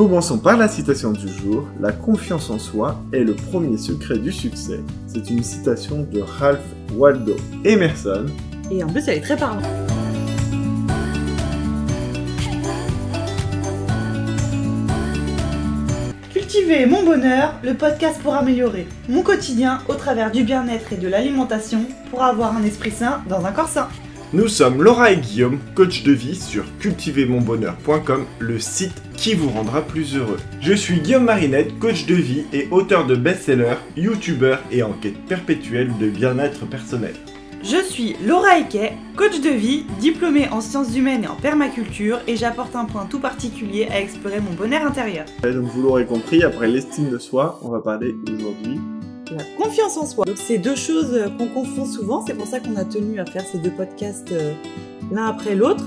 Commençons par la citation du jour. La confiance en soi est le premier secret du succès. C'est une citation de Ralph Waldo Emerson. Et en plus, elle est très parlante. Cultiver mon bonheur, le podcast pour améliorer mon quotidien au travers du bien-être et de l'alimentation pour avoir un esprit sain dans un corps sain. Nous sommes Laura et Guillaume, coach de vie sur cultivermonbonheur.com, le site qui vous rendra plus heureux. Je suis Guillaume Marinette, coach de vie et auteur de best-sellers, youtubeur et en quête perpétuelle de bien-être personnel. Je suis Laura Eke, coach de vie, diplômée en sciences humaines et en permaculture, et j'apporte un point tout particulier à explorer mon bonheur intérieur. Et donc vous l'aurez compris, après l'estime de soi, on va parler aujourd'hui la confiance en soi. Donc c'est deux choses euh, qu'on confond souvent, c'est pour ça qu'on a tenu à faire ces deux podcasts euh, l'un après l'autre.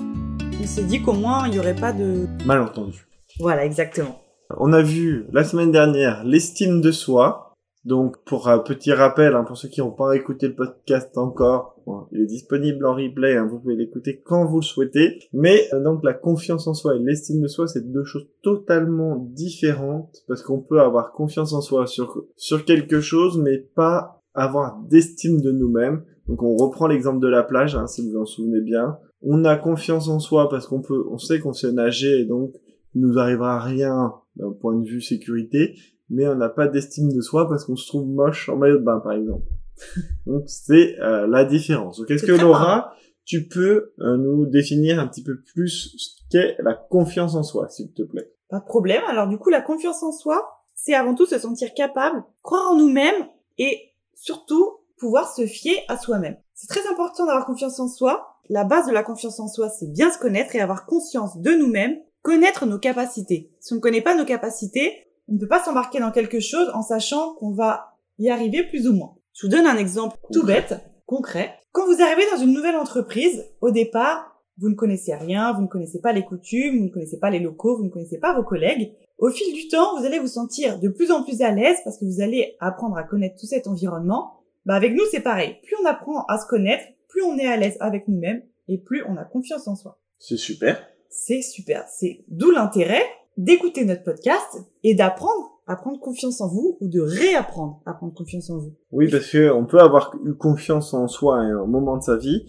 On s'est dit qu'au moins il n'y aurait pas de malentendu. Voilà, exactement. On a vu la semaine dernière l'estime de soi, donc, pour un petit rappel, hein, pour ceux qui n'ont pas écouté le podcast encore, il est disponible en replay, hein, vous pouvez l'écouter quand vous le souhaitez. Mais euh, donc, la confiance en soi et l'estime de soi, c'est deux choses totalement différentes, parce qu'on peut avoir confiance en soi sur, sur quelque chose, mais pas avoir d'estime de nous-mêmes. Donc, on reprend l'exemple de la plage, hein, si vous en souvenez bien. On a confiance en soi parce qu'on peut, on sait qu'on sait nager, et donc, il nous arrivera rien d'un point de vue sécurité, mais on n'a pas d'estime de soi parce qu'on se trouve moche en maillot de bain, par exemple. Donc c'est euh, la différence. Donc est-ce que Laura, tu peux euh, nous définir un petit peu plus ce qu'est la confiance en soi, s'il te plaît? Pas de problème. Alors du coup, la confiance en soi, c'est avant tout se sentir capable, croire en nous-mêmes et surtout pouvoir se fier à soi-même. C'est très important d'avoir confiance en soi. La base de la confiance en soi, c'est bien se connaître et avoir conscience de nous-mêmes, connaître nos capacités. Si on ne connaît pas nos capacités, on ne peut pas s'embarquer dans quelque chose en sachant qu'on va y arriver plus ou moins. Je vous donne un exemple tout bête, concret. Quand vous arrivez dans une nouvelle entreprise, au départ, vous ne connaissez rien, vous ne connaissez pas les coutumes, vous ne connaissez pas les locaux, vous ne connaissez pas vos collègues. Au fil du temps, vous allez vous sentir de plus en plus à l'aise parce que vous allez apprendre à connaître tout cet environnement. Bah avec nous, c'est pareil. Plus on apprend à se connaître, plus on est à l'aise avec nous-mêmes et plus on a confiance en soi. C'est super. C'est super. C'est d'où l'intérêt d'écouter notre podcast et d'apprendre à prendre confiance en vous ou de réapprendre à prendre confiance en vous. Oui, parce que on peut avoir eu confiance en soi à un moment de sa vie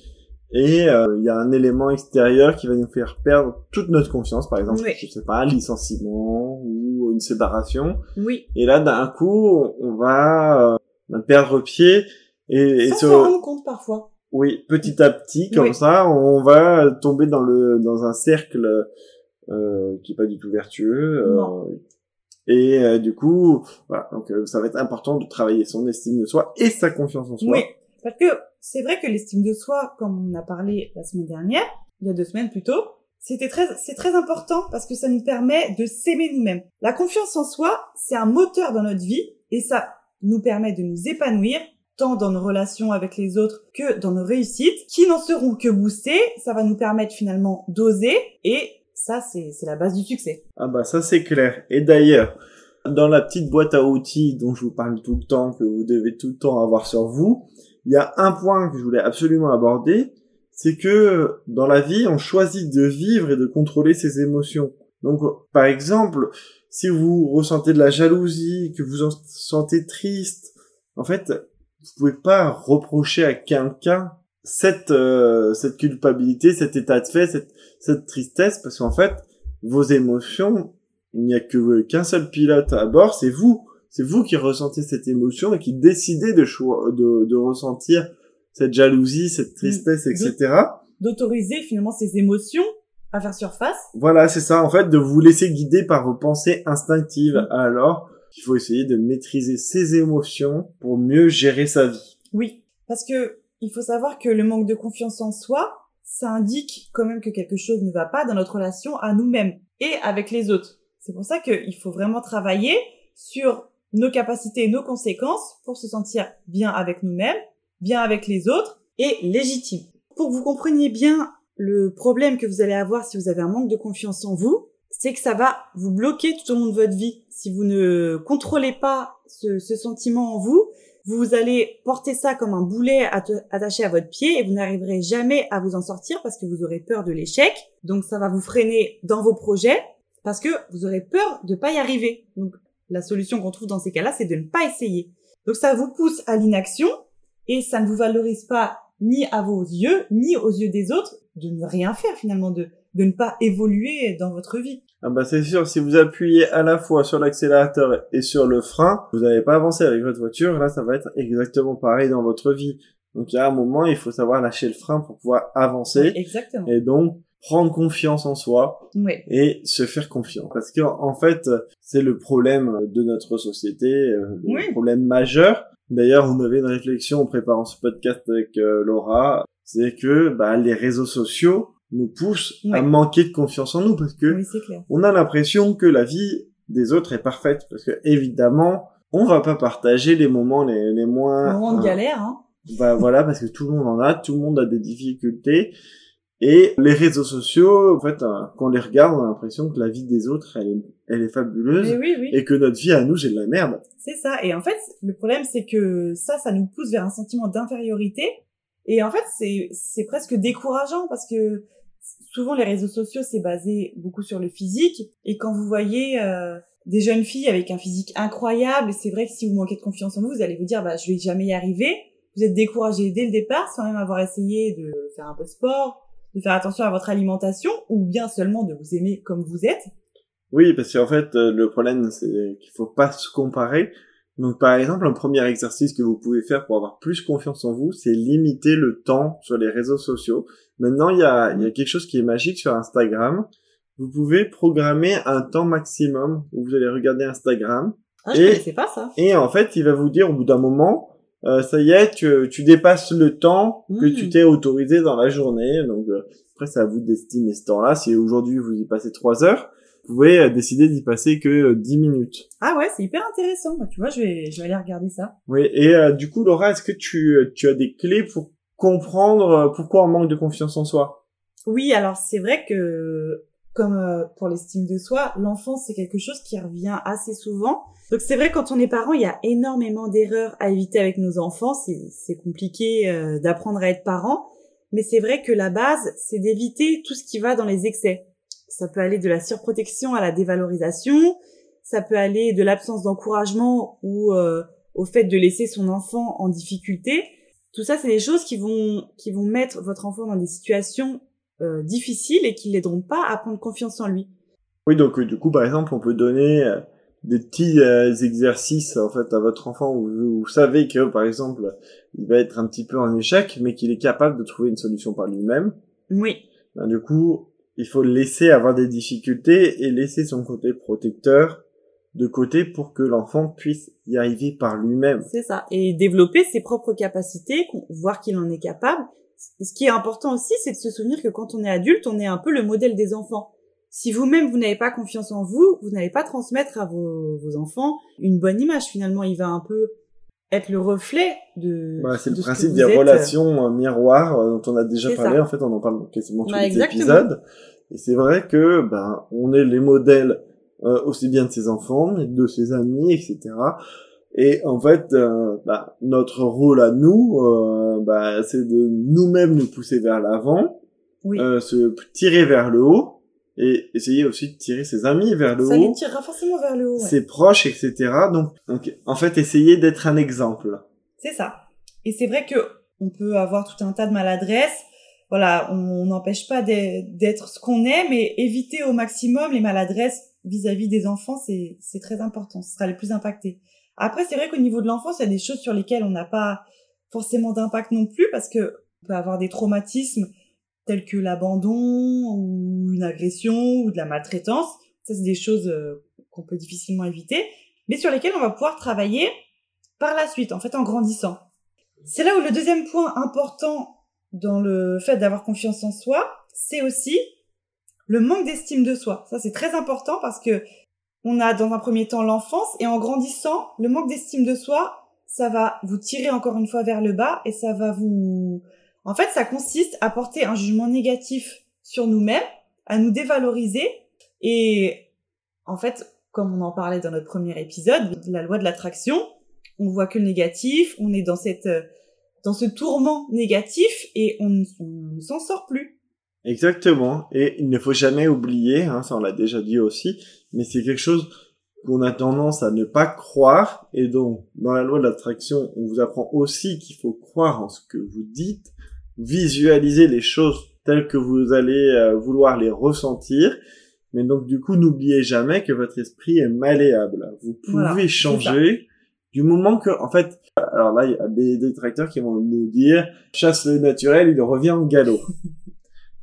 et euh, il y a un élément extérieur qui va nous faire perdre toute notre confiance, par exemple, je sais pas, un licenciement ou une séparation. Oui. Et là, d'un coup, on va euh, perdre pied et, Sans se rendre compte parfois. Oui, petit à petit, comme ça, on va tomber dans le dans un cercle euh, qui est pas du tout vertueux. Euh, et euh, du coup, voilà, donc ça va être important de travailler son estime de soi et sa confiance en soi. Oui, parce que c'est vrai que l'estime de soi, comme on a parlé la semaine dernière, il y a deux semaines plutôt, c'était très, c'est très important parce que ça nous permet de s'aimer nous-mêmes. La confiance en soi, c'est un moteur dans notre vie et ça nous permet de nous épanouir tant dans nos relations avec les autres que dans nos réussites, qui n'en seront que boostées. Ça va nous permettre finalement d'oser et ça, c'est la base du succès. Ah bah ça c'est clair. Et d'ailleurs, dans la petite boîte à outils dont je vous parle tout le temps, que vous devez tout le temps avoir sur vous, il y a un point que je voulais absolument aborder, c'est que dans la vie, on choisit de vivre et de contrôler ses émotions. Donc, par exemple, si vous ressentez de la jalousie, que vous en sentez triste, en fait, vous pouvez pas reprocher à quelqu'un cette euh, cette culpabilité, cet état de fait, cette cette tristesse parce qu'en fait vos émotions, il n'y a que qu'un seul pilote à bord, c'est vous. C'est vous qui ressentez cette émotion et qui décidez de de, de ressentir cette jalousie, cette tristesse, etc. D'autoriser finalement ces émotions à faire surface. Voilà, c'est ça. En fait, de vous laisser guider par vos pensées instinctives. Mm. Alors, il faut essayer de maîtriser ses émotions pour mieux gérer sa vie. Oui, parce que il faut savoir que le manque de confiance en soi, ça indique quand même que quelque chose ne va pas dans notre relation à nous-mêmes et avec les autres. C'est pour ça qu'il faut vraiment travailler sur nos capacités et nos conséquences pour se sentir bien avec nous-mêmes, bien avec les autres et légitime. Pour que vous compreniez bien le problème que vous allez avoir si vous avez un manque de confiance en vous, c'est que ça va vous bloquer tout au long de votre vie. Si vous ne contrôlez pas ce, ce sentiment en vous, vous allez porter ça comme un boulet attaché à votre pied et vous n'arriverez jamais à vous en sortir parce que vous aurez peur de l'échec. Donc ça va vous freiner dans vos projets parce que vous aurez peur de pas y arriver. Donc la solution qu'on trouve dans ces cas-là, c'est de ne pas essayer. Donc ça vous pousse à l'inaction et ça ne vous valorise pas ni à vos yeux, ni aux yeux des autres de ne rien faire finalement, de, de ne pas évoluer dans votre vie. Ah bah c'est sûr, si vous appuyez à la fois sur l'accélérateur et sur le frein, vous n'allez pas avancer avec votre voiture, là ça va être exactement pareil dans votre vie. Donc il y a un moment, il faut savoir lâcher le frein pour pouvoir avancer. Exactement. Et donc prendre confiance en soi Oui. et se faire confiance. Parce que en fait, c'est le problème de notre société, euh, le Oui. problème majeur. D'ailleurs, on avait une réflexion en préparant ce podcast avec euh, Laura, c'est que bah, les réseaux sociaux nous poussent à manquer de confiance en nous parce que Oui, on a l'impression que la vie des autres est parfaite parce que évidemment, on va pas partager les moments les, les moins Un moment de euh, galère, hein. bah voilà, parce que tout le monde en a, tout le monde a des difficultés. Et les réseaux sociaux, en fait, euh, quand on les regarde, on a l'impression que la vie des autres, elle est, elle est fabuleuse. Oui, oui. Et que notre vie à nous, c'est de la merde. C'est ça. Et en fait, le problème, c'est que ça, ça nous pousse vers un sentiment d'infériorité. Et en fait, c'est, c'est presque décourageant parce que souvent les réseaux sociaux, c'est basé beaucoup sur le physique. Et quand vous voyez euh, des jeunes filles avec un physique incroyable, c'est vrai que si vous manquez de confiance en vous, vous allez vous dire, bah, je vais jamais y arriver. Vous êtes découragé dès le départ, sans même avoir essayé de faire un peu de sport, de faire attention à votre alimentation, ou bien seulement de vous aimer comme vous êtes. Oui, parce qu'en fait, euh, le problème, c'est qu'il faut pas se comparer. Donc, par exemple, un premier exercice que vous pouvez faire pour avoir plus confiance en vous, c'est limiter le temps sur les réseaux sociaux. Maintenant, il y a, il y a quelque chose qui est magique sur Instagram. Vous pouvez programmer un temps maximum où vous allez regarder Instagram. Ah, je Et- connaissais pas ça. Et en fait, il va vous dire au bout d'un moment, euh, ça y est, tu, tu dépasses le temps que tu t'es autorisé dans la journée. Donc euh, après, c'est à vous d'estimer ce temps-là. Si aujourd'hui vous y passez trois heures, vous pouvez euh, décider d'y passer que euh, 10 minutes. Ah ouais, c'est hyper intéressant. Bah, tu vois, je vais, je vais aller regarder ça. Oui. Et euh, du coup, Laura, est-ce que tu, euh, tu as des clés pour comprendre euh, pourquoi on manque de confiance en soi Oui, alors c'est vrai que comme euh, pour l'estime de soi, l'enfance c'est quelque chose qui revient assez souvent. Donc c'est vrai quand on est parent, il y a énormément d'erreurs à éviter avec nos enfants. C'est compliqué euh, d'apprendre à être parent, mais c'est vrai que la base c'est d'éviter tout ce qui va dans les excès. Ça peut aller de la surprotection à la dévalorisation, ça peut aller de l'absence d'encouragement ou euh, au fait de laisser son enfant en difficulté. Tout ça, c'est des choses qui vont qui vont mettre votre enfant dans des situations euh, difficiles et qui l'aideront pas à prendre confiance en lui. Oui, donc euh, du coup, par exemple, on peut donner euh, des petits euh, exercices en fait à votre enfant où vous, vous savez que, par exemple, il va être un petit peu en échec, mais qu'il est capable de trouver une solution par lui-même. Oui, Ben, du coup, il faut le laisser avoir des difficultés et laisser son côté protecteur de côté pour que l'enfant puisse y arriver par lui-même. c'est ça. Et développer ses propres capacités, voir qu'il en est capable. Ce qui est important aussi, c'est de se souvenir que quand on est adulte, on est un peu le modèle des enfants. Si vous-même vous n'avez pas confiance en vous, vous n'allez pas transmettre à vos, vos enfants une bonne image. Finalement, il va un peu être le reflet de. Voilà, c'est le ce principe vous des êtes. relations euh, miroirs euh, dont on a déjà parlé. ça. En fait, on en parle quasiment tous Bah, les exactement. épisodes. Et c'est vrai que ben on est les modèles euh, aussi bien de ses enfants, de ses amis, etc. Et en fait, euh, bah, notre rôle à nous, euh, bah, c'est de nous-mêmes nous pousser vers l'avant, Oui. euh, se tirer vers le haut, et essayer aussi de tirer ses amis vers le ça les haut, tirera forcément vers le haut. ouais. ses proches, etc. Donc, donc, en fait, essayer d'être un exemple. C'est ça. Et c'est vrai que on peut avoir tout un tas de maladresses. Voilà, on n'empêche pas d'être ce qu'on est, mais éviter au maximum les maladresses vis-à-vis des enfants, c'est très important. Ce sera les plus impactés. Après, c'est vrai qu'au niveau de l'enfance, il y a des choses sur lesquelles on n'a pas forcément d'impact non plus, parce que on peut avoir des traumatismes tels que l'abandon ou une agression ou de la maltraitance. Ça, c'est des choses euh, qu'on peut difficilement éviter, mais sur lesquelles on va pouvoir travailler par la suite, en fait, en grandissant. C'est là où le deuxième point important dans le fait d'avoir confiance en soi, c'est aussi le manque d'estime de soi. Ça, c'est très important parce que on a dans un premier temps l'enfance et en grandissant, le manque d'estime de soi, ça va vous tirer encore une fois vers le bas et ça va vous... En fait, ça consiste à porter un jugement négatif sur nous-mêmes, à nous dévaloriser et en fait, comme on en parlait dans notre premier épisode, la loi de l'attraction, on voit que le négatif, on est dans cette dans ce tourment négatif et on ne s'en sort plus. Exactement. Et il ne faut jamais oublier, hein, ça on l'a déjà dit aussi, mais c'est quelque chose qu'on a tendance à ne pas croire. Et donc, dans la loi de l'attraction, on vous apprend aussi qu'il faut croire en ce que vous dites, visualiser les choses telles que vous allez euh, vouloir les ressentir. Mais donc, du coup, n'oubliez jamais que votre esprit est malléable. Vous pouvez changer du moment que, en fait, alors là, il y a des détracteurs qui vont nous dire, chasse le naturel, il revient en galop.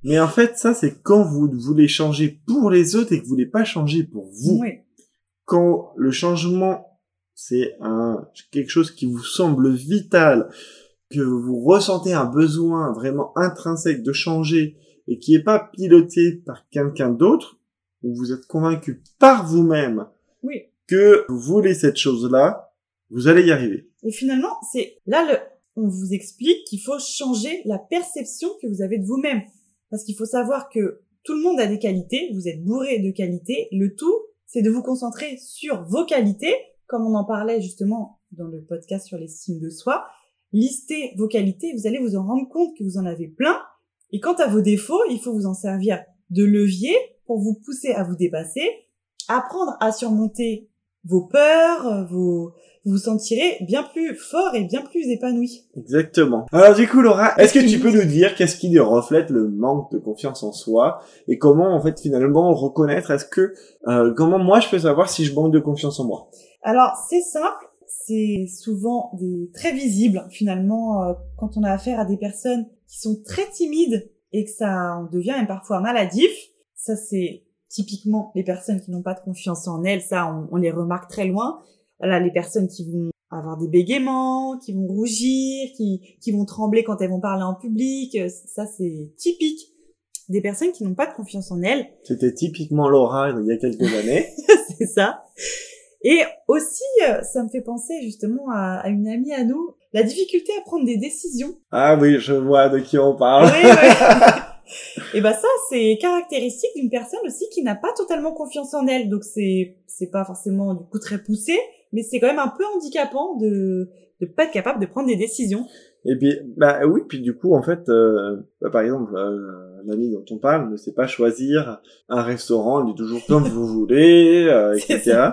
Mais en fait, ça, c'est quand vous voulez changer pour les autres et que vous voulez pas changer pour vous. Oui. Quand le changement, c'est un, quelque chose qui vous semble vital, que vous ressentez un besoin vraiment intrinsèque de changer et qui est pas piloté par quelqu'un d'autre, où vous êtes convaincu par vous-même Oui. que vous voulez cette chose-là, vous allez y arriver. Et finalement, c'est là le, on vous explique qu'il faut changer la perception que vous avez de vous-même. Parce qu'il faut savoir que tout le monde a des qualités, vous êtes bourré de qualités. Le tout, c'est de vous concentrer sur vos qualités, comme on en parlait justement dans le podcast sur l'estime de soi. Listez vos qualités, vous allez vous en rendre compte que vous en avez plein. Et quant à vos défauts, il faut vous en servir de levier pour vous pousser à vous dépasser, apprendre à surmonter vos peurs, vos, vous vous sentirez bien plus fort et bien plus épanoui. Exactement. Alors du coup, Laura, est-ce que tu peux nous dire qu'est-ce qui reflète le manque de confiance en soi et comment en fait finalement reconnaître Est-ce que euh, comment moi je peux savoir si je manque de confiance en moi? Alors c'est simple, c'est souvent des très visible finalement euh, quand on a affaire à des personnes qui sont très timides et que ça en devient même parfois maladif. Ça c'est typiquement les personnes qui n'ont pas de confiance en elles, ça on, on les remarque très loin. Voilà, les personnes qui vont avoir des bégaiements, qui vont rougir, qui, qui vont trembler quand elles vont parler en public, euh, ça c'est typique des personnes qui n'ont pas de confiance en elles. C'était typiquement Laura il y a quelques années. c'est ça. Et aussi, euh, ça me fait penser justement à, à, une amie à nous, la difficulté à prendre des décisions. Ah oui, je vois de qui on parle. Oui, oui. Et ben ça, c'est caractéristique d'une personne aussi qui n'a pas totalement confiance en elle. Donc c'est c'est pas forcément du coup très poussé, mais c'est quand même un peu handicapant de de pas être capable de prendre des décisions. Et puis bah oui, puis du coup en fait, euh, bah, par exemple, euh, l'ami dont on parle ne sait pas choisir un restaurant, il est toujours comme vous voulez, euh, etc.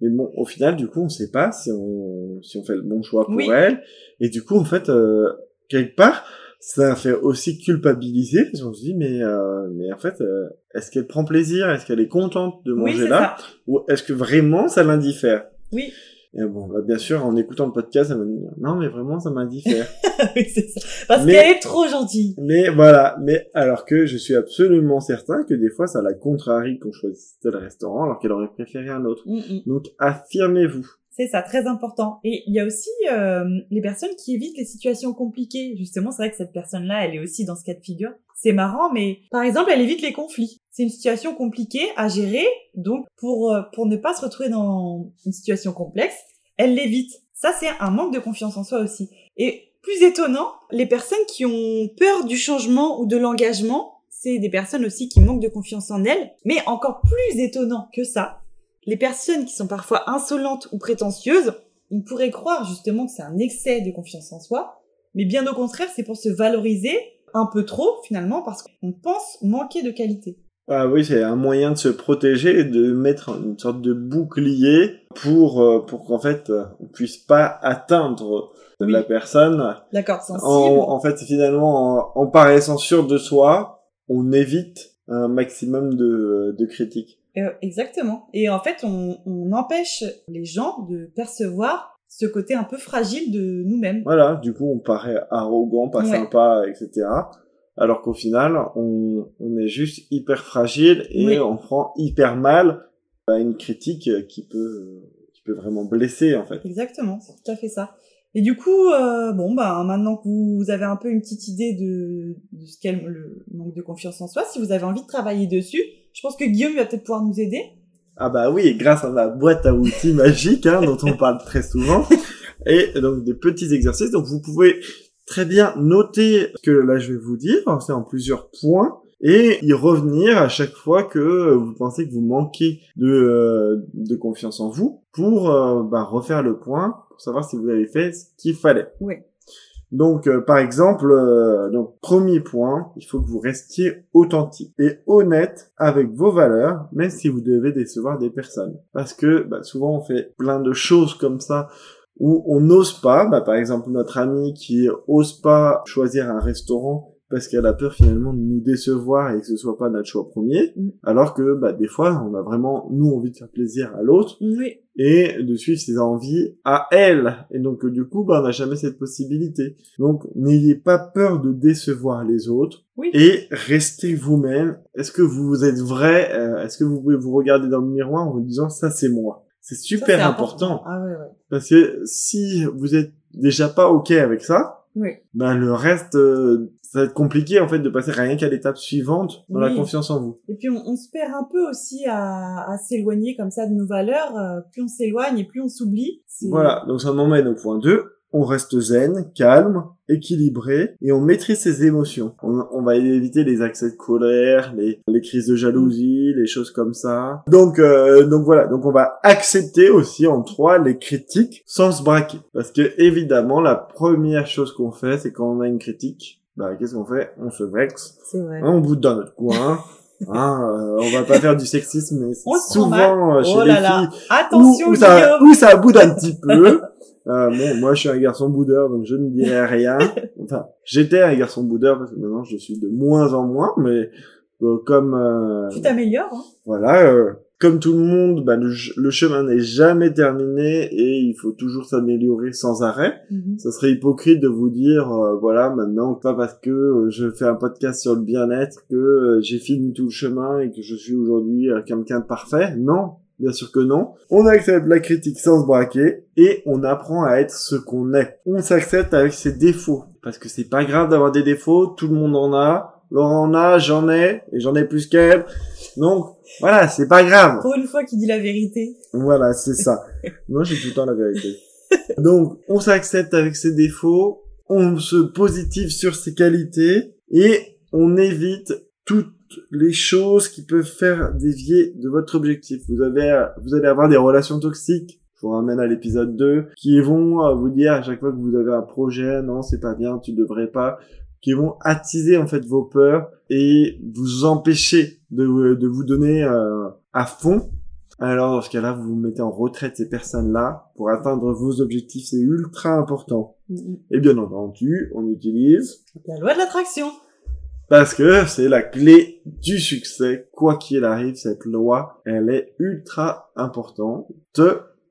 Mais bon, au final, du coup, on sait pas si on si on fait le bon choix pour Oui. elle. Et du coup, en fait, euh, quelque part, ça fait aussi culpabiliser parce qu'on se dit mais euh, mais en fait, euh, est-ce qu'elle prend plaisir, est-ce qu'elle est contente de manger là, ça. ou est-ce que vraiment ça l'indiffère? Oui, Et bon, bah, bien sûr, en écoutant le podcast, elle va me dire non mais vraiment ça m'indiffère. oui c'est ça. Parce qu'elle est trop gentille. mais voilà, mais alors que je suis absolument certain que des fois ça la contrarie qu'on choisisse tel restaurant alors qu'elle aurait préféré un autre. Mm, mm. Donc affirmez-vous. C'est ça, très important. Et il y a aussi euh, les personnes qui évitent les situations compliquées. Justement, c'est vrai que cette personne-là, elle est aussi dans ce cas de figure. C'est marrant, mais par exemple, elle évite les conflits. C'est une situation compliquée à gérer, donc pour euh, pour ne pas se retrouver dans une situation complexe, elle l'évite. Ça, c'est un manque de confiance en soi aussi. Et plus étonnant, les personnes qui ont peur du changement ou de l'engagement, c'est des personnes aussi qui manquent de confiance en elles. Mais encore plus étonnant que ça, les personnes qui sont parfois insolentes ou prétentieuses, on pourrait croire justement que c'est un excès de confiance en soi, mais bien au contraire, c'est pour se valoriser un peu trop finalement parce qu'on pense manquer de qualité. Ah oui, c'est un moyen de se protéger et de mettre une sorte de bouclier pour euh, pour qu'en fait euh, on puisse pas atteindre Oui. la personne. D'accord, sensible. En, en fait, finalement, en, en paraissant sûr de soi, on évite un maximum de, de critiques. Euh, exactement. Et en fait, on, on empêche les gens de percevoir ce côté un peu fragile de nous-mêmes. Voilà, du coup, on paraît arrogant, pas Ouais. sympa, etc. Alors qu'au final, on, on est juste hyper fragile et Oui. on prend hyper mal à une critique qui peut, qui peut vraiment blesser, en fait. Exactement, c'est tout à fait ça. Et du coup, euh, bon, bah, maintenant que vous avez un peu une petite idée de, de ce qu'est le manque de confiance en soi, si vous avez envie de travailler dessus, je pense que Guillaume va peut-être pouvoir nous aider. Ah bah oui, grâce à la boîte à outils magique hein, dont on parle très souvent, et donc des petits exercices. Donc vous pouvez très bien noter ce que là je vais vous dire, c'est en plusieurs points, et y revenir à chaque fois que vous pensez que vous manquez de, euh, de confiance en vous, pour euh, bah, refaire le point, pour savoir si vous avez fait ce qu'il fallait. Oui. Donc, euh, par exemple, euh, donc premier point, il faut que vous restiez authentique et honnête avec vos valeurs, même si vous devez décevoir des personnes. Parce que bah, souvent on fait plein de choses comme ça où on n'ose pas. Bah, par exemple, notre ami qui ose pas choisir un restaurant parce qu'elle a peur finalement de nous décevoir et que ce soit pas notre choix premier, Mm. alors que bah, des fois on a vraiment nous envie de faire plaisir à l'autre Oui. et de suivre ses envies à elle. Et donc du coup, bah, on n'a jamais cette possibilité. Donc n'ayez pas peur de décevoir les autres Oui. et restez vous-même. Est-ce que vous êtes vrai euh, Est-ce que vous pouvez vous regarder dans le miroir en vous disant ça c'est moi C'est super important. Ah ouais, ouais. parce que si vous êtes déjà pas ok avec ça, Oui. ben le reste euh, ça va être compliqué en fait de passer rien qu'à l'étape suivante dans la confiance en vous. Et puis on, on se perd un peu aussi à, à s'éloigner comme ça de nos valeurs. euh, plus on s'éloigne et plus on s'oublie. Voilà, donc ça m'emmène au point 2. On reste zen, calme, équilibré, et on maîtrise ses émotions. On, on va éviter les accès de colère, les, les crises de jalousie, les choses comme ça. Donc, euh, donc voilà, donc on va accepter aussi en trois les critiques sans se braquer. Parce que évidemment, la première chose qu'on fait, c'est quand on a une critique, bah qu'est-ce qu'on fait? On se vexe, C'est vrai. hein, on boude dans notre coin. Hein, euh, on va pas faire du sexisme, mais souvent euh, chez oh les là là. filles Attention, où, où ça, où ça boude un petit peu. Euh, bon, moi je suis un garçon boudeur, donc je ne dirai rien. Enfin, j'étais un garçon boudeur parce que maintenant je suis de moins en moins, mais euh, comme euh, Tu t'améliores. Hein. voilà, euh, comme tout le monde, bah, le, le chemin n'est jamais terminé et il faut toujours s'améliorer sans arrêt. Mhm. Ça serait hypocrite de vous dire, euh, voilà, maintenant, pas parce que euh, je fais un podcast sur le bien-être que euh, j'ai fini tout le chemin et que je suis aujourd'hui euh, quelqu'un de parfait. Non, bien sûr que non. On accepte la critique sans se braquer et on apprend à être ce qu'on est. On s'accepte avec ses défauts parce que c'est pas grave d'avoir des défauts, tout le monde en a. Laurent en a, j'en ai, et j'en ai plus qu'elle. Donc, voilà, c'est pas grave. Pour une fois qu'il dit la vérité. Voilà, c'est ça. Moi, j'ai tout le temps la vérité. Donc, on s'accepte avec ses défauts, on se positive sur ses qualités, et on évite toutes les choses qui peuvent faire dévier de votre objectif. Vous avez, vous allez avoir des relations toxiques. Je vous ramène à l'épisode 2, qui vont euh, vous dire à chaque fois que vous avez un projet, non, c'est pas bien, tu devrais pas, qui vont attiser en fait vos peurs et vous empêcher de, de vous donner euh, à fond alors, dans ce cas-là, vous vous mettez en retraite ces personnes-là pour atteindre vos objectifs. C'est ultra important. Mhm. Et bien entendu, on utilise La loi de l'attraction. parce que c'est la clé du succès. Quoi qu'il arrive, cette loi, elle est ultra importante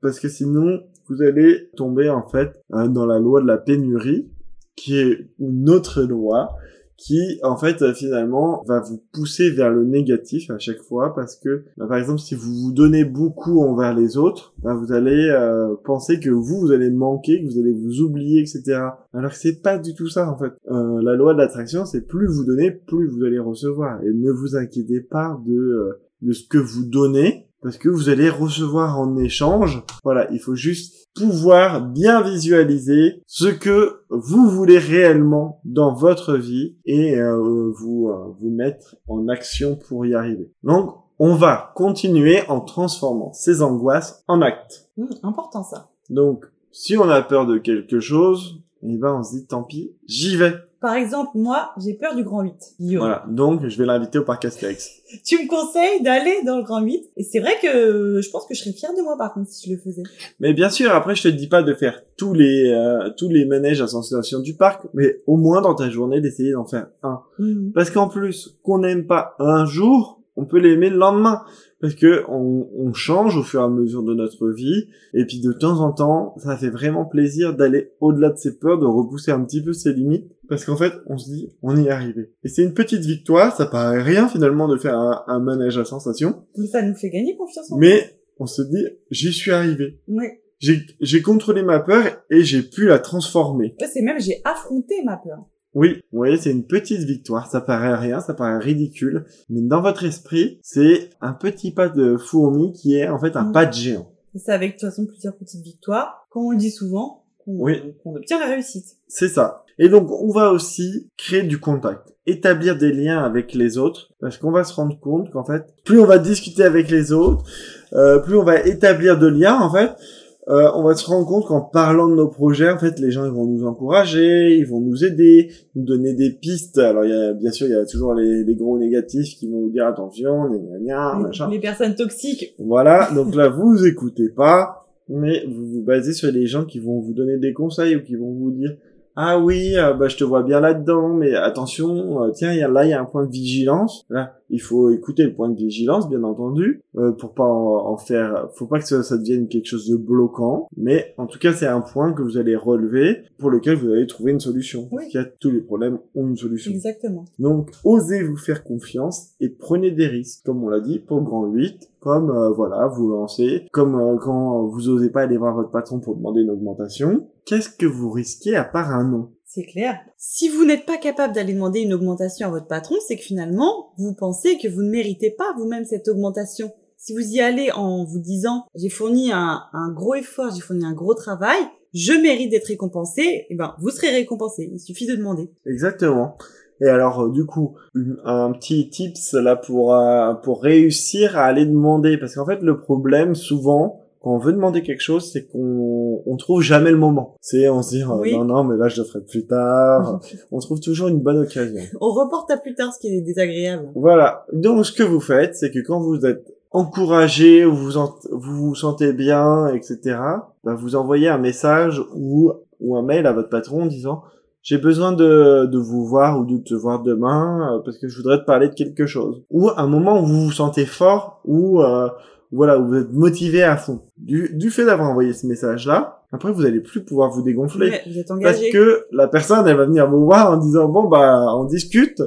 parce que sinon, vous allez tomber en fait euh, dans la loi de la pénurie, qui est une autre loi qui en fait euh, finalement va vous pousser vers le négatif à chaque fois parce que bah, par exemple si vous vous donnez beaucoup envers les autres bah, vous allez euh, penser que vous vous allez manquer que vous allez vous oublier etc alors que c'est pas du tout ça en fait. Euh, la loi de l'attraction c'est plus vous donnez plus vous allez recevoir. Et ne vous inquiétez pas de euh, de ce que vous donnez parce que vous allez recevoir en échange. Voilà, il faut juste pouvoir bien visualiser ce que vous voulez réellement dans votre vie et euh, vous euh, vous mettre en action pour y arriver. Donc, on va continuer en transformant ces angoisses en actes. Mhm, important ça. Donc, si on a peur de quelque chose, eh ben on se dit tant pis, j'y vais. Par exemple, moi, j'ai peur du grand 8. Guillaume. Voilà, donc je vais l'inviter au parc Astérix. Tu me conseilles d'aller dans le grand 8. Et c'est vrai que je pense que je serais fière de moi par contre si je le faisais. Mais bien sûr, après, je te dis pas de faire tous les euh, tous les manèges à sensation du parc, mais au moins dans ta journée d'essayer d'en faire un. Mhm. Parce qu'en plus, qu'on n'aime pas un jour, on peut l'aimer le lendemain. Parce que on, on change au fur et à mesure de notre vie, et puis de temps en temps, ça fait vraiment plaisir d'aller au-delà de ses peurs, de repousser un petit peu ses limites, parce qu'en fait, on se dit, on y est arrivé. Et c'est une petite victoire, ça paraît rien finalement de faire un, un manège à sensation, Mais ça nous fait gagner confiance en mais on se dit, j'y suis arrivé. Ouais. J'ai j'ai contrôlé ma peur et j'ai pu la transformer. C'est même j'ai affronté ma peur. Oui, vous voyez, c'est une petite victoire. Ça paraît rien, ça paraît ridicule, mais dans votre esprit, c'est un petit pas de fourmi qui est en fait un Mm. pas de géant. Et c'est avec de toute façon plusieurs petites victoires, comme on le dit souvent, qu'on Oui. obtient la réussite. C'est ça. Et donc, on va aussi créer du contact, établir des liens avec les autres, parce qu'on va se rendre compte qu'en fait, plus on va discuter avec les autres, euh, plus on va établir de liens, en fait, euh, on va se rendre compte qu'en parlant de nos projets, en fait, les gens ils vont nous encourager, ils vont nous aider, nous donner des pistes. Alors, il y a, bien sûr, il y a toujours les, les gros négatifs qui vont vous dire attention, gna, gna, gna, machin. Les personnes toxiques. Voilà, donc là, vous écoutez pas, mais vous vous basez sur les gens qui vont vous donner des conseils ou qui vont vous dire ah oui, euh, bah je te vois bien là-dedans, mais attention, euh, tiens, y a, là il y a un point de vigilance. Là, il faut écouter le point de vigilance, bien entendu, euh, pour pas en, faire. Faut pas que ça, ça, devienne quelque chose de bloquant, mais en tout cas c'est un point que vous allez relever pour lequel vous allez trouver une solution. Oui. Parce tous les problèmes ont une solution. Exactement. Donc osez vous faire confiance et prenez des risques, comme on l'a dit pour le grand 8 comme euh, voilà, vous lancez, comme euh, quand vous osez pas aller voir votre patron pour demander une augmentation, qu'est-ce que vous risquez à part un non C'est clair. Si vous n'êtes pas capable d'aller demander une augmentation à votre patron, c'est que finalement, vous pensez que vous ne méritez pas vous-même cette augmentation. Si vous y allez en vous disant j'ai fourni un, un gros effort, j'ai fourni un gros travail, je mérite d'être récompensé, eh ben vous serez récompensé. Il suffit de demander. Exactement. Et alors, euh, du coup, un petit tips là pour euh, pour réussir à aller demander, parce qu'en fait, le problème souvent quand on veut demander quelque chose, c'est qu'on on trouve jamais le moment. C'est on se dit oh, non non mais là je le ferai plus tard. on trouve toujours une bonne occasion. On reporte à plus tard ce qui est désagréable. Voilà. Donc ce que vous faites, c'est que quand vous êtes encouragé, vous vous, vous vous sentez bien, etc. Bah, vous envoyez un message ou ou un mail à votre patron en disant j'ai besoin de, de vous voir ou de te voir demain euh, parce que je voudrais te parler de quelque chose. Ou un moment où vous vous sentez fort ou euh, voilà, où vous êtes motivé à fond. Du, du fait d'avoir envoyé ce message-là, après vous allez plus pouvoir vous dégonfler. Vous êtes parce que la personne elle va venir vous voir en disant bon bah on discute.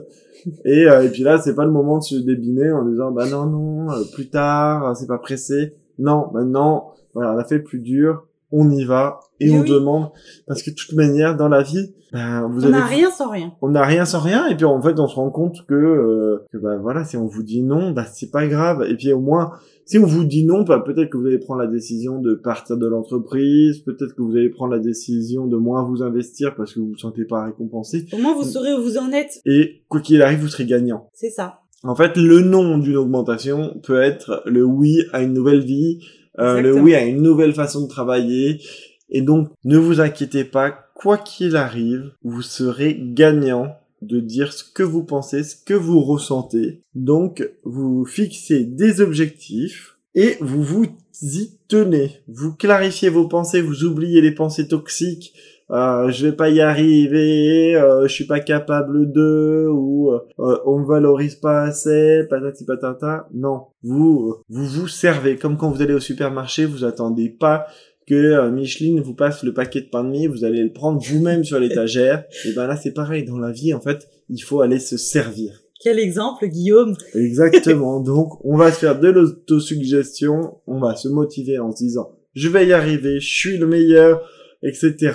Et, euh, et puis là c'est pas le moment de se débiner en disant bah non non plus tard c'est pas pressé. Non maintenant voilà on a fait plus dur on y va et on demande parce que de toute manière dans la vie ben, vous on n'a rien sans rien. On n'a rien sans rien et puis en fait on se rend compte que euh, que ben voilà si on vous dit non bah c'est pas grave. Et puis au moins si on vous dit non bah, peut-être que vous allez prendre la décision de partir de l'entreprise peut-être que vous allez prendre la décision de moins vous investir parce que vous vous sentez pas récompensé. Au moins vous saurez où vous en êtes. Et quoi qu'il arrive vous serez gagnant. C'est ça. En fait le non d'une augmentation peut être le oui à une nouvelle vie euh, le oui à une nouvelle façon de travailler. Et donc, ne vous inquiétez pas, quoi qu'il arrive, vous serez gagnant de dire ce que vous pensez, ce que vous ressentez. Donc, vous fixez des objectifs et vous vous y tenez. Vous clarifiez vos pensées, vous oubliez les pensées toxiques, euh, je vais pas y arriver, euh, je suis pas capable de, ou euh, on me valorise pas assez, patati patata. Non, vous vous vous servez comme quand vous allez au supermarché, vous attendez pas que euh, Micheline vous passe le paquet de pain de mie, vous allez le prendre vous-même sur l'étagère. Et ben là c'est pareil dans la vie en fait, il faut aller se servir. Quel exemple, Guillaume Exactement. Donc, on va se faire de l'autosuggestion, on va se motiver en se disant, je vais y arriver, je suis le meilleur, etc.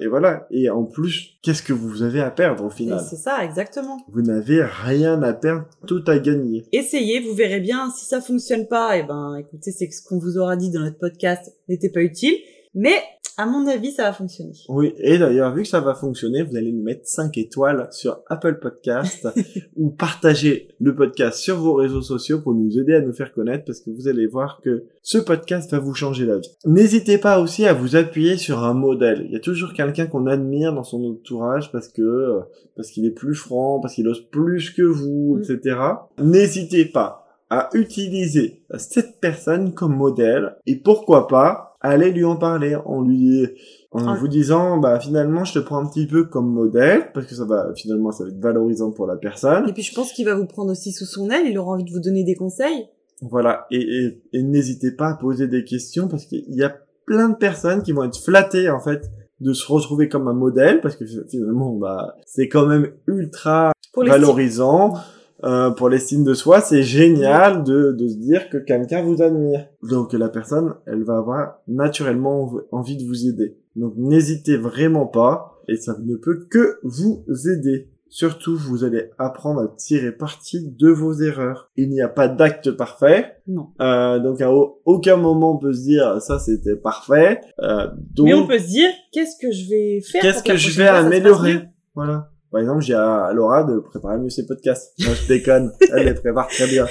Et voilà. Et en plus, qu'est-ce que vous avez à perdre au final? C'est ça, exactement. Vous n'avez rien à perdre, tout à gagner. Essayez, vous verrez bien. Si ça fonctionne pas, et eh ben, écoutez, c'est ce qu'on vous aura dit dans notre podcast n'était pas utile. Mais à mon avis, ça va fonctionner. Oui, et d'ailleurs, vu que ça va fonctionner, vous allez nous mettre 5 étoiles sur Apple Podcast ou partager le podcast sur vos réseaux sociaux pour nous aider à nous faire connaître parce que vous allez voir que ce podcast va vous changer la vie. N'hésitez pas aussi à vous appuyer sur un modèle. Il y a toujours quelqu'un qu'on admire dans son entourage parce que parce qu'il est plus franc, parce qu'il ose plus que vous, mm. etc. N'hésitez pas à utiliser cette personne comme modèle et pourquoi pas allez lui en parler en lui en ah. vous disant bah finalement je te prends un petit peu comme modèle parce que ça va finalement ça va être valorisant pour la personne. Et puis je pense qu'il va vous prendre aussi sous son aile il aura envie de vous donner des conseils. Voilà. Et, et, n'hésitez pas à poser des questions parce qu'il y a plein de personnes qui vont être flattées en fait de se retrouver comme un modèle parce que finalement bah c'est quand même ultra valorisant euh, pour l'estime de soi, c'est génial de, de se dire que quelqu'un vous admire. Donc la personne, elle va avoir naturellement envie de vous aider. Donc n'hésitez vraiment pas, et ça ne peut que vous aider. Surtout, vous allez apprendre à tirer parti de vos erreurs. Il n'y a pas d'acte parfait. Non. Euh, donc à aucun moment on peut se dire ça c'était parfait. Euh, donc, Mais on peut se dire qu'est-ce que je vais faire. Qu'est-ce que je vais améliorer. Voilà. Par exemple, j'ai à Laura de préparer mieux ses podcasts. Moi, je déconne. Elle les prépare très bien.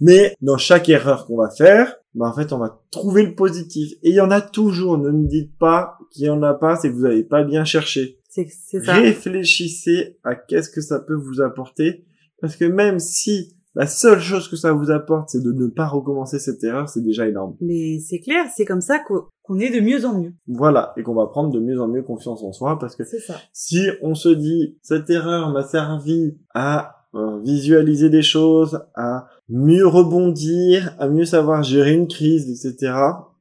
Mais dans chaque erreur qu'on va faire, bah en fait on va trouver le positif. Et il y en a toujours. Ne me dites pas qu'il y en a pas, c'est que vous n'avez pas bien cherché. C'est ça. Réfléchissez à qu'est-ce que ça peut vous apporter. Parce que même si la seule chose que ça vous apporte, c'est de ne pas recommencer cette erreur, c'est déjà énorme. Mais c'est clair, c'est comme ça qu'o- qu'on est de mieux en mieux. Voilà. Et qu'on va prendre de mieux en mieux confiance en soi parce que si on se dit cette erreur m'a servi à euh, visualiser des choses, à mieux rebondir, à mieux savoir gérer une crise, etc.,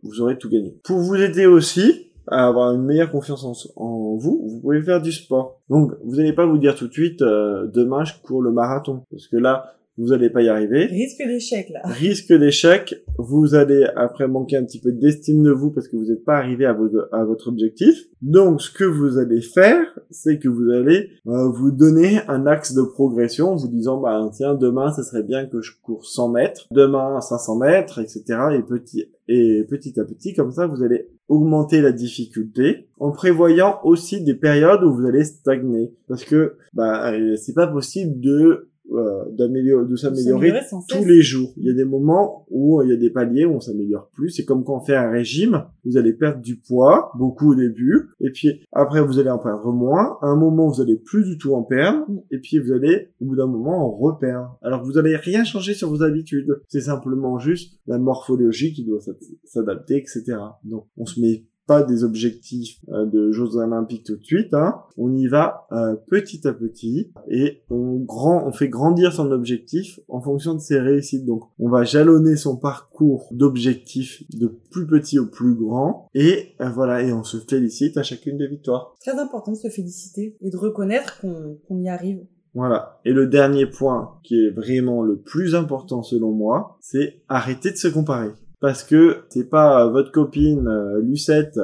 vous aurez tout gagné. Pour vous aider aussi à avoir une meilleure confiance en, en vous, vous pouvez faire du sport. Donc, vous n'allez pas vous dire tout de suite, euh, demain je cours le marathon, parce que là, vous n'allez pas y arriver Risque d'échec, là. risque d'échec, vous allez après manquer un petit peu d'estime de vous parce que vous n'êtes pas arrivé à, votre- à votre objectif. Donc ce que vous allez faire, c'est que vous allez euh, vous donner un axe de progression en vous disant bah tiens demain ce serait bien que je cours 100 mètres, demain 500 mètres, etc. Et petit et petit à petit comme ça vous allez augmenter la difficulté en prévoyant aussi des périodes où vous allez stagner parce que bah euh, c'est pas possible de euh, d'améliorer de s'améliorer tous les jours. Il y a des moments où il y a des paliers où on s'améliore plus. C'est comme quand on fait un régime, vous allez perdre du poids, beaucoup au début, et puis après vous allez en perdre moins. À un moment vous allez plus du tout en perdre, et puis vous allez au bout d'un moment en reperdre. Alors que vous allez rien changer sur vos habitudes. C'est simplement juste la morphologie qui doit s'ad- s'adapter, etc. Donc on se met pas des objectifs euh, de Jeux Olympiques tout de suite. Hein. On y va euh, petit à petit et on grand, on fait grandir son objectif en fonction de ses réussites. Donc, on va jalonner son parcours d'objectifs de plus petit au plus grand et euh, voilà et on se félicite à chacune des victoires. Très important de se féliciter et de reconnaître qu'on qu'on y arrive. Voilà. Et le dernier point qui est vraiment le plus important selon moi, c'est arrêter de se comparer. Parce que c'est pas votre copine euh, Lucette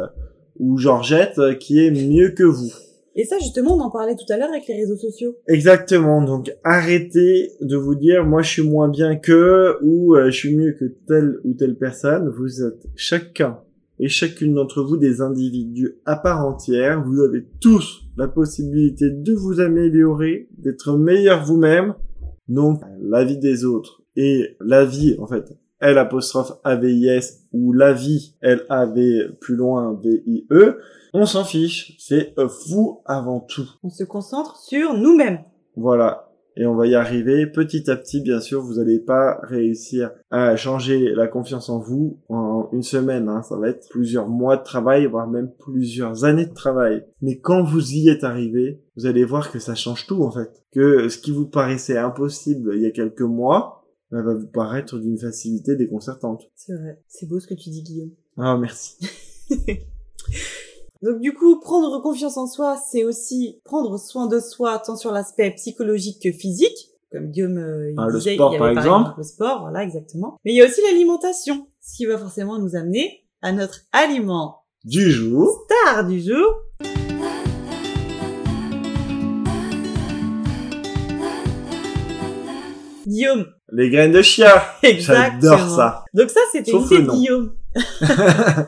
ou Georgette euh, qui est mieux que vous. Et ça, justement, on en parlait tout à l'heure avec les réseaux sociaux. Exactement. Donc arrêtez de vous dire moi je suis moins bien que ou euh, je suis mieux que telle ou telle personne. Vous êtes chacun et chacune d'entre vous des individus à part entière. Vous avez tous la possibilité de vous améliorer, d'être meilleur vous-même. Donc la vie des autres et la vie en fait L apostrophe A-V-I-S ou la vie L-A-V plus loin V-I-E. On s'en fiche. C'est vous avant tout. On se concentre sur nous-mêmes. Voilà. Et on va y arriver petit à petit, bien sûr. Vous n'allez pas réussir à changer la confiance en vous en une semaine. Hein. Ça va être plusieurs mois de travail, voire même plusieurs années de travail. Mais quand vous y êtes arrivé, vous allez voir que ça change tout, en fait. Que ce qui vous paraissait impossible il y a quelques mois, ça va vous paraître d'une facilité déconcertante. C'est vrai. C'est beau ce que tu dis, Guillaume. Ah, merci. Donc du coup, prendre confiance en soi, c'est aussi prendre soin de soi, tant sur l'aspect psychologique que physique. Comme Guillaume euh, il Ah, le disait, sport, il y par avait par exemple. exemple le sport, voilà exactement. Mais il y a aussi l'alimentation, ce qui va forcément nous amener à notre aliment Du jour. star du jour. Guillaume, Les graines de chia. exactement. J'adore ça. Donc ça, c'était une idée de. Guillaume.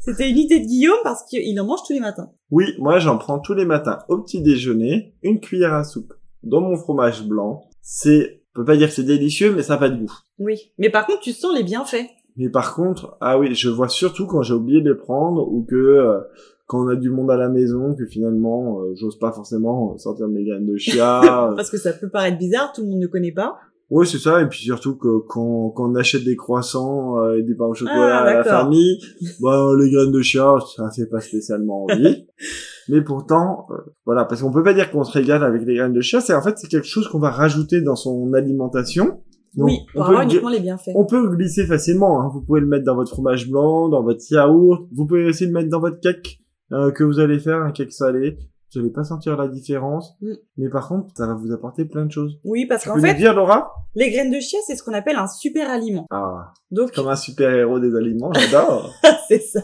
c'était une idée de Guillaume parce qu'il en mange tous les matins. Oui, moi j'en prends tous les matins au petit déjeuner, une cuillère à soupe dans mon fromage blanc. C'est, on peut pas dire que c'est délicieux, mais ça n'a pas de goût. Oui. Mais par contre, tu sens les bienfaits. Mais par contre, ah oui, je vois surtout quand j'ai oublié de les prendre ou que euh, quand on a du monde à la maison, que finalement euh, j'ose pas forcément sortir mes graines de chia. Parce que ça peut paraître bizarre, tout le monde ne connaît pas. Ouais, c'est ça. Et puis surtout que quand, quand on achète des croissants euh, et des pains au chocolat Ah, à la famille, bah, les graines de chia, ça fait pas spécialement envie. Mais pourtant, euh, voilà, parce qu'on peut pas dire qu'on se régale avec les graines de chia. C'est en fait c'est quelque chose qu'on va rajouter dans son alimentation. Donc, oui, on, peut, uniquement les bienfaits. on peut glisser facilement. Hein. Vous pouvez le mettre dans votre fromage blanc, dans votre yaourt. Vous pouvez aussi le mettre dans votre cake euh, que vous allez faire, un cake salé. Vous allez pas sentir la différence. Mm. Mais par contre, ça va vous apporter plein de choses. Oui, parce qu'en fait, dire, Laura? les graines de chia, c'est ce qu'on appelle un super aliment. Ah. Donc, comme un super-héros des aliments, j'adore. c'est ça.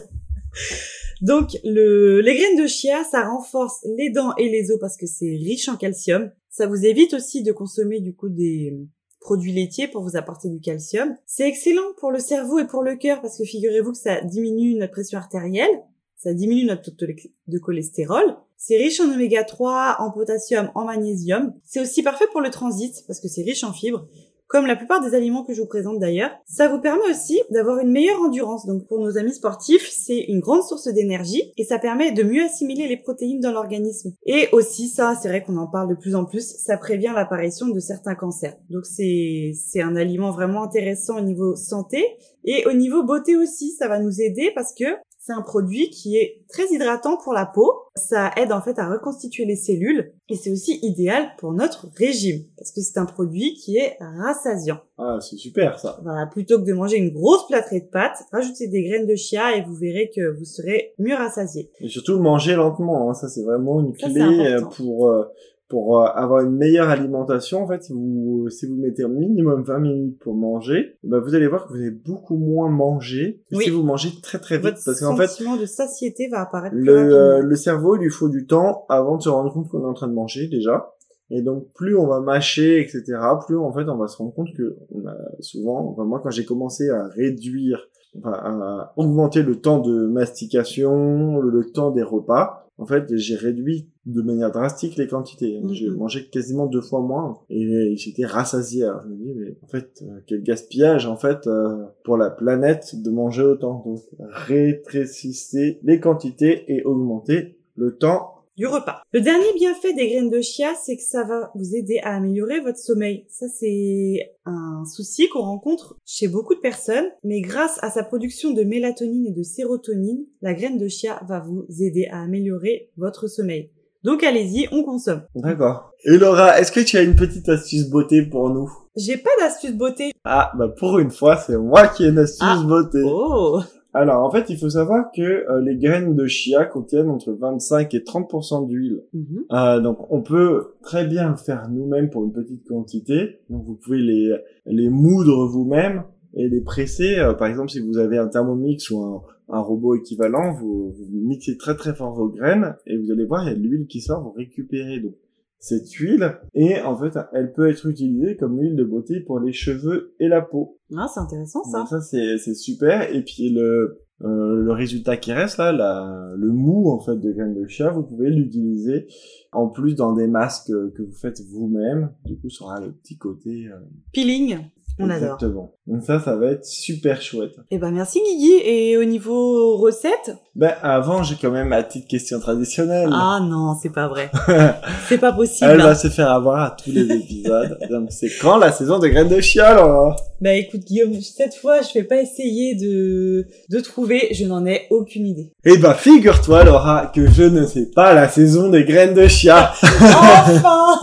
Donc, le, les graines de chia, ça renforce les dents et les os parce que c'est riche en calcium. Ça vous évite aussi de consommer du coup des produits laitiers pour vous apporter du calcium. C'est excellent pour le cerveau et pour le cœur parce que figurez-vous que ça diminue notre pression artérielle, ça diminue notre taux de cholestérol. C'est riche en oméga 3, en potassium, en magnésium. C'est aussi parfait pour le transit parce que c'est riche en fibres. comme la plupart des aliments que je vous présente d'ailleurs. Ça vous permet aussi d'avoir une meilleure endurance. Donc pour nos amis sportifs, c'est une grande source d'énergie et ça permet de mieux assimiler les protéines dans l'organisme. Et aussi ça, c'est vrai qu'on en parle de plus en plus, ça prévient l'apparition de certains cancers. Donc c'est c'est un aliment vraiment intéressant au niveau santé et au niveau beauté aussi, ça va nous aider parce que c'est un produit qui est très hydratant pour la peau. Ça aide en fait à reconstituer les cellules et c'est aussi idéal pour notre régime parce que c'est un produit qui est rassasiant. Ah, c'est super ça. Voilà, plutôt que de manger une grosse plâtrée de pâtes, rajoutez des graines de chia et vous verrez que vous serez mieux rassasié. Et surtout manger lentement, hein. ça c'est vraiment une Ça, clé euh, pour euh, pour euh, avoir une meilleure alimentation. En fait, si vous si vous mettez un minimum 20 minutes pour manger, bah, vous allez voir que vous allez beaucoup moins manger que Oui. si vous mangez très très vite. Votre Parce qu'en fait, sentiment de satiété va apparaître le, euh, rapidement. le cerveau, il lui faut du temps avant de se rendre compte qu'on est en train de manger déjà. Et donc, plus on va mâcher, etc., plus en fait, on va se rendre compte que on a souvent, enfin, moi, quand j'ai commencé à réduire, enfin, à augmenter le temps de mastication, le, le temps des repas, en fait, j'ai réduit de manière drastique les quantités. Mhm. J'ai mangé quasiment deux fois moins et j'étais rassasié. Alors, je me dis, mais en fait, euh, quel gaspillage, en fait, euh, pour la planète de manger autant. Donc, rétrécissez les quantités et augmentez le temps. Du repas. Le dernier bienfait des graines de chia, c'est que ça va vous aider à améliorer votre sommeil. Ça, c'est un souci qu'on rencontre chez beaucoup de personnes, mais grâce à sa production de mélatonine et de sérotonine, la graine de chia va vous aider à améliorer votre sommeil. Donc allez-y, on consomme. D'accord. Et Laura, est-ce que tu as une petite astuce beauté pour nous? J'ai pas d'astuce beauté. Ah, bah pour une fois, c'est moi qui ai une astuce Ah. beauté. Oh Alors, en fait, il faut savoir que euh, les graines de chia contiennent entre 25 et 30% d'huile. Mhm. Euh, donc, on peut très bien le faire nous-mêmes pour une petite quantité. Donc, vous pouvez les, les moudre vous-même et les presser. Euh, par exemple, si vous avez un thermomix ou un, un robot équivalent, vous, vous mixez très très fort vos graines et vous allez voir, il y a de l'huile qui sort, vous récupérez donc cette huile et en fait, elle peut être utilisée comme huile de beauté pour les cheveux et la peau. Ah, c'est intéressant ça. Donc ça c'est c'est super et puis le euh, le résultat qui reste là, la, le mou en fait de graines de chia, vous pouvez l'utiliser en plus dans des masques que vous faites vous-même. Du coup, ça aura le petit côté. euh, Peeling, on adore. Exactement. Donc ça, ça va être super chouette. Eh ben merci Guigui. Et au niveau recette Ben avant, j'ai quand même ma petite question traditionnelle. Ah non, c'est pas vrai. c'est pas possible. Elle hein. va se faire avoir à tous les épisodes. Donc c'est quand la saison des graines de chia, Laura Bah écoute Guillaume, cette fois je vais pas essayer de de trouver, je n'en ai aucune idée. Eh ben figure-toi, Laura, que je ne sais pas la saison des graines de chia. Enfin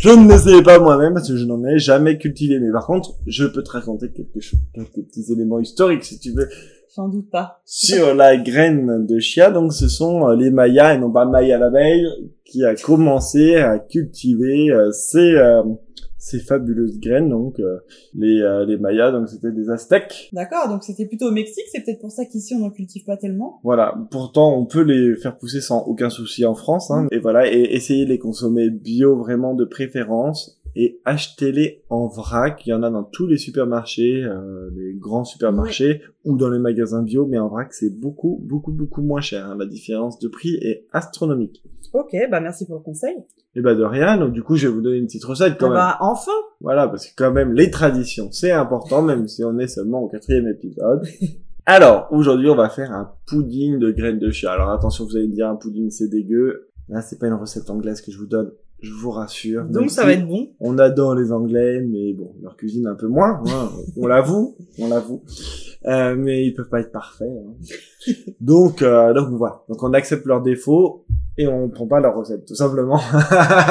Je ne le sais pas moi-même parce que je n'en ai jamais cultivé. Mais par contre, je peux te raconter quelque chose, quelques petits éléments historiques si tu veux J'en doute pas. sur la graine de chia. Donc, ce sont euh, les Mayas et non pas Maya l'abeille qui a commencé à cultiver euh, ces euh, ces fabuleuses graines. Donc, euh, les euh, les Mayas, donc c'était des Aztèques. D'accord, donc c'était plutôt au Mexique, c'est peut-être pour ça qu'ici on n'en cultive pas tellement. Voilà. Pourtant, on peut les faire pousser sans aucun souci en France. Hein. Et voilà, et essayer de les consommer bio vraiment de préférence. Et achetez-les en vrac. Il y en a dans tous les supermarchés, euh, les grands supermarchés ou dans les magasins bio. Mais en vrac, c'est beaucoup, beaucoup, beaucoup moins cher. hein. La différence de prix est astronomique. Ok, bah merci pour le conseil. Et bah de rien. Donc du coup, je vais vous donner une petite recette quand Ah même. bah enfin Voilà, parce que quand même, les traditions, c'est important, même si on est seulement au quatrième épisode. Alors, aujourd'hui, on va faire un pudding de graines de chia. Alors attention, vous allez me dire, un pudding, c'est dégueu. Là, c'est pas une recette anglaise que je vous donne, je vous rassure. Donc ça si va être bon. On adore les Anglais, mais bon, leur cuisine un peu moins, hein, on l'avoue, on l'avoue. Euh, mais ils peuvent pas être parfaits. hein. Donc, euh, donc voilà. Donc on accepte leurs défauts et on prend pas leur recette, tout simplement.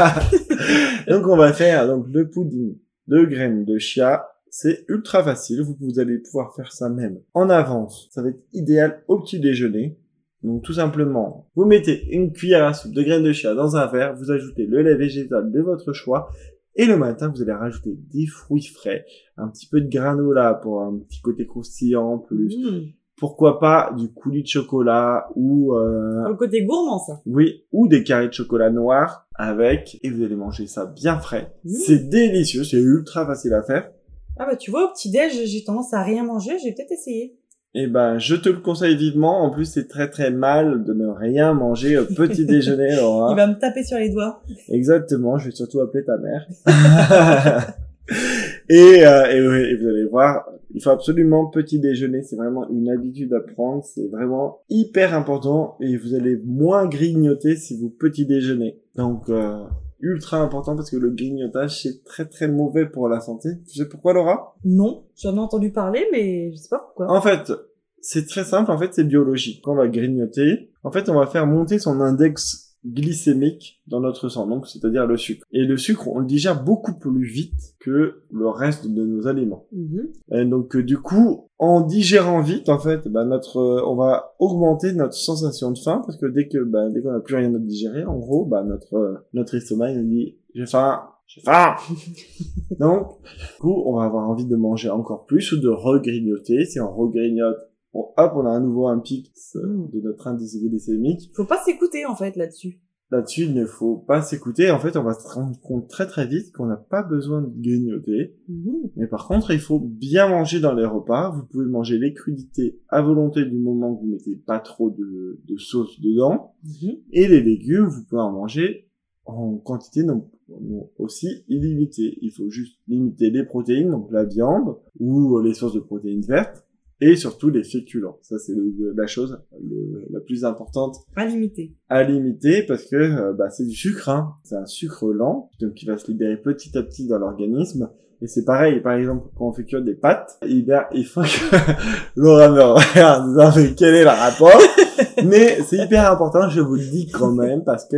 donc on va faire donc le pudding de graines de chia. C'est ultra facile. Vous, vous allez pouvoir faire ça même en avance. Ça va être idéal au petit déjeuner. Donc tout simplement, vous mettez une cuillère à soupe de graines de chia dans un verre, vous ajoutez le lait végétal de votre choix, et le matin, vous allez rajouter des fruits frais, un petit peu de granola pour un petit côté croustillant, plus Mmh. pourquoi pas du coulis de chocolat ou euh, le côté gourmand ça. oui ou des carrés de chocolat noir avec et vous allez manger ça bien frais. Mmh. C'est délicieux, c'est ultra facile à faire. Ah bah tu vois, au petit-déj, j'ai tendance à rien manger, j'ai peut-être essayé. Et ben, je te le conseille vivement. En plus, c'est très très mal de ne rien manger au petit déjeuner, Laura. Il va me taper sur les doigts. Exactement, je vais surtout appeler ta mère. et, euh, et vous allez voir, il faut absolument petit déjeuner. C'est vraiment une habitude à prendre. C'est vraiment hyper important et vous allez moins grignoter si vous petit déjeunez. Donc, euh, ultra important parce que le grignotage c'est très très mauvais pour la santé. Tu sais pourquoi Laura? Non, j'en ai entendu parler, mais je sais pas pourquoi. En fait, c'est très simple. En fait, c'est biologique. Quand on va grignoter, en fait, on va faire monter son index glycémique dans notre sang, donc c'est-à-dire le sucre. Et le sucre, on le digère beaucoup plus vite que le reste de nos aliments. Mhm. Et donc euh, du coup, en digérant vite, en fait, bah, notre, euh, on va augmenter notre sensation de faim parce que dès que, bah, dès qu'on n'a plus rien à digérer, en gros, bah, notre, euh, notre estomac il nous dit j'ai faim, j'ai faim. donc, du coup, on va avoir envie de manger encore plus ou de regrignoter. Si on regrignote, on- hop, on a à nouveau un pic de notre indice glycémique. Faut pas s'écouter en fait là-dessus. Là-dessus, il ne faut pas s'écouter. En fait, on va se rendre compte très très vite qu'on n'a pas besoin de grignoter. Mhm. Mais par contre, il faut bien manger dans les repas. Vous pouvez manger les crudités à volonté du moment que vous mettez pas trop de, de sauce dedans. Mhm. Et les légumes, vous pouvez en manger en quantité non, non aussi illimitée. Il faut juste limiter les protéines, donc la viande ou les sources de protéines vertes. Et surtout les féculents. Ça, c'est la chose le- la plus importante À limiter. à limiter parce que euh, bah, c'est du sucre, hein. c'est un sucre lent, donc qui va se libérer petit à petit dans l'organisme. Et c'est pareil, par exemple, quand on fait cuire des pâtes, eh bien, il faut que Laura me regarde en disant, mais quel est le rapport? Mais c'est hyper important, je vous le dis quand même, parce que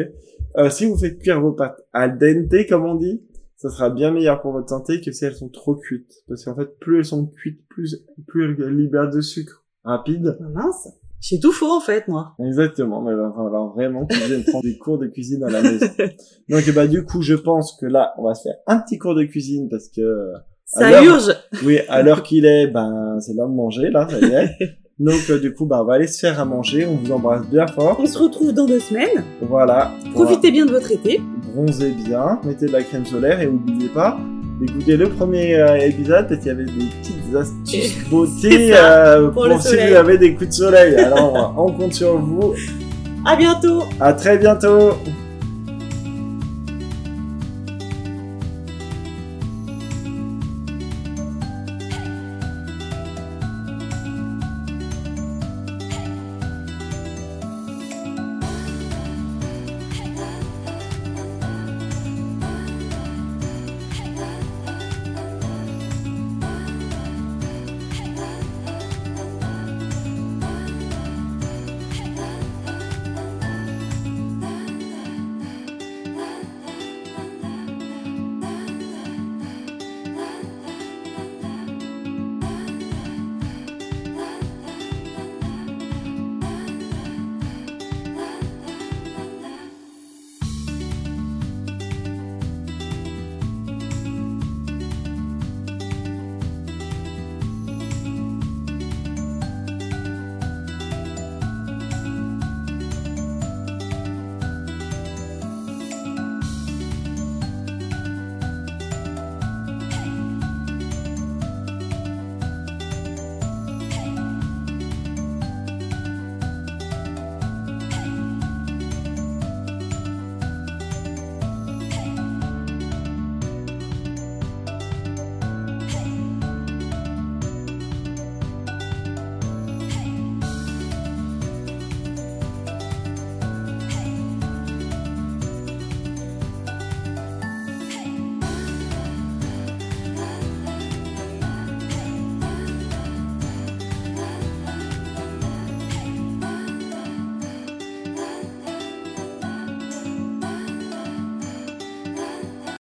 euh, si vous faites cuire vos pâtes al dente, comme on dit, ça sera bien meilleur pour votre santé que si elles sont trop cuites. Parce qu'en fait, plus elles sont cuites, plus, plus elles libèrent de sucre rapide. Ah, mince. J'ai tout faux en fait, moi. Exactement, mais va falloir vraiment tu viennes prendre des cours de cuisine à la maison. Donc bah du coup, je pense que là, on va se faire un petit cours de cuisine parce que Ça Alors- urge. oui, à l'heure qu'il est, ben c'est l'heure de manger là, ça y est. Donc euh, du coup, bah on va aller se faire à manger. On vous embrasse bien fort. On se retrouve dans deux semaines. Voilà. Profitez bien de votre été. Bronzez bien, mettez de la crème solaire et n'oubliez pas d'écouter le premier euh, épisode parce qu'il y avait des petites astuces beauté euh, pour pour, si vous avez des coups de soleil. Alors on compte sur vous. À bientôt. À très bientôt.